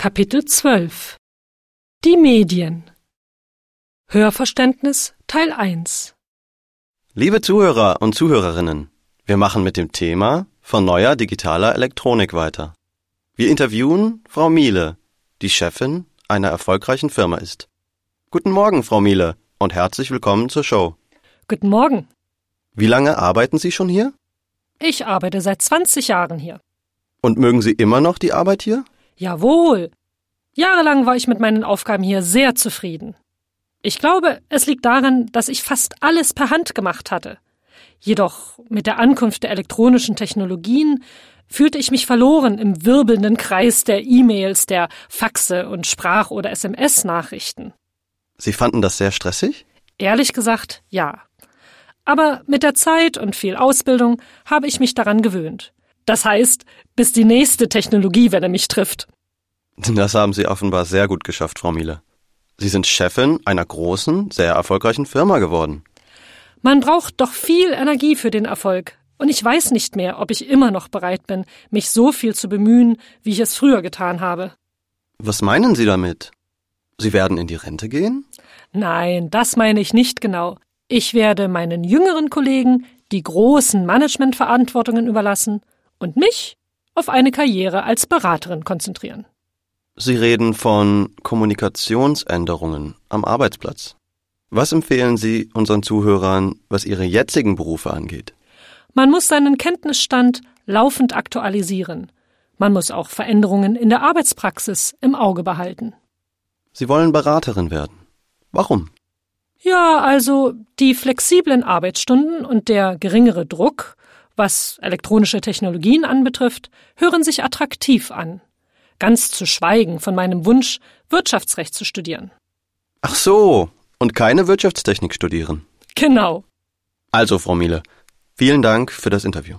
Kapitel 12 Die Medien Hörverständnis Teil 1 Liebe Zuhörer und Zuhörerinnen, wir machen mit dem Thema von neuer digitaler Elektronik weiter. Wir interviewen Frau Miele, die Chefin einer erfolgreichen Firma ist. Guten Morgen, Frau Miele, und herzlich willkommen zur Show. Guten Morgen. Wie lange arbeiten Sie schon hier? Ich arbeite seit 20 Jahren hier. Und mögen Sie immer noch die Arbeit hier? Jawohl. Jahrelang war ich mit meinen Aufgaben hier sehr zufrieden. Ich glaube, es liegt daran, dass ich fast alles per Hand gemacht hatte. Jedoch mit der Ankunft der elektronischen Technologien fühlte ich mich verloren im wirbelnden Kreis der E-Mails, der Faxe und Sprach- oder SMS-Nachrichten. Sie fanden das sehr stressig? Ehrlich gesagt, ja. Aber mit der Zeit und viel Ausbildung habe ich mich daran gewöhnt. Das heißt, bis die nächste Technologiewelle mich trifft. Das haben Sie offenbar sehr gut geschafft, Frau Miele. Sie sind Chefin einer großen, sehr erfolgreichen Firma geworden. Man braucht doch viel Energie für den Erfolg. Und ich weiß nicht mehr, ob ich immer noch bereit bin, mich so viel zu bemühen, wie ich es früher getan habe. Was meinen Sie damit? Sie werden in die Rente gehen? Nein, das meine ich nicht genau. Ich werde meinen jüngeren Kollegen die großen Managementverantwortungen überlassen und mich auf eine Karriere als Beraterin konzentrieren. Sie reden von Kommunikationsänderungen am Arbeitsplatz. Was empfehlen Sie unseren Zuhörern, was ihre jetzigen Berufe angeht? Man muss seinen Kenntnisstand laufend aktualisieren. Man muss auch Veränderungen in der Arbeitspraxis im Auge behalten. Sie wollen Beraterin werden. Warum? Ja, also die flexiblen Arbeitsstunden und der geringere Druck, was elektronische Technologien anbetrifft, hören sich attraktiv an. Ganz zu schweigen von meinem Wunsch, Wirtschaftsrecht zu studieren. Ach so, und keine Wirtschaftstechnik studieren. Genau. Also, Frau Miele, vielen Dank für das Interview.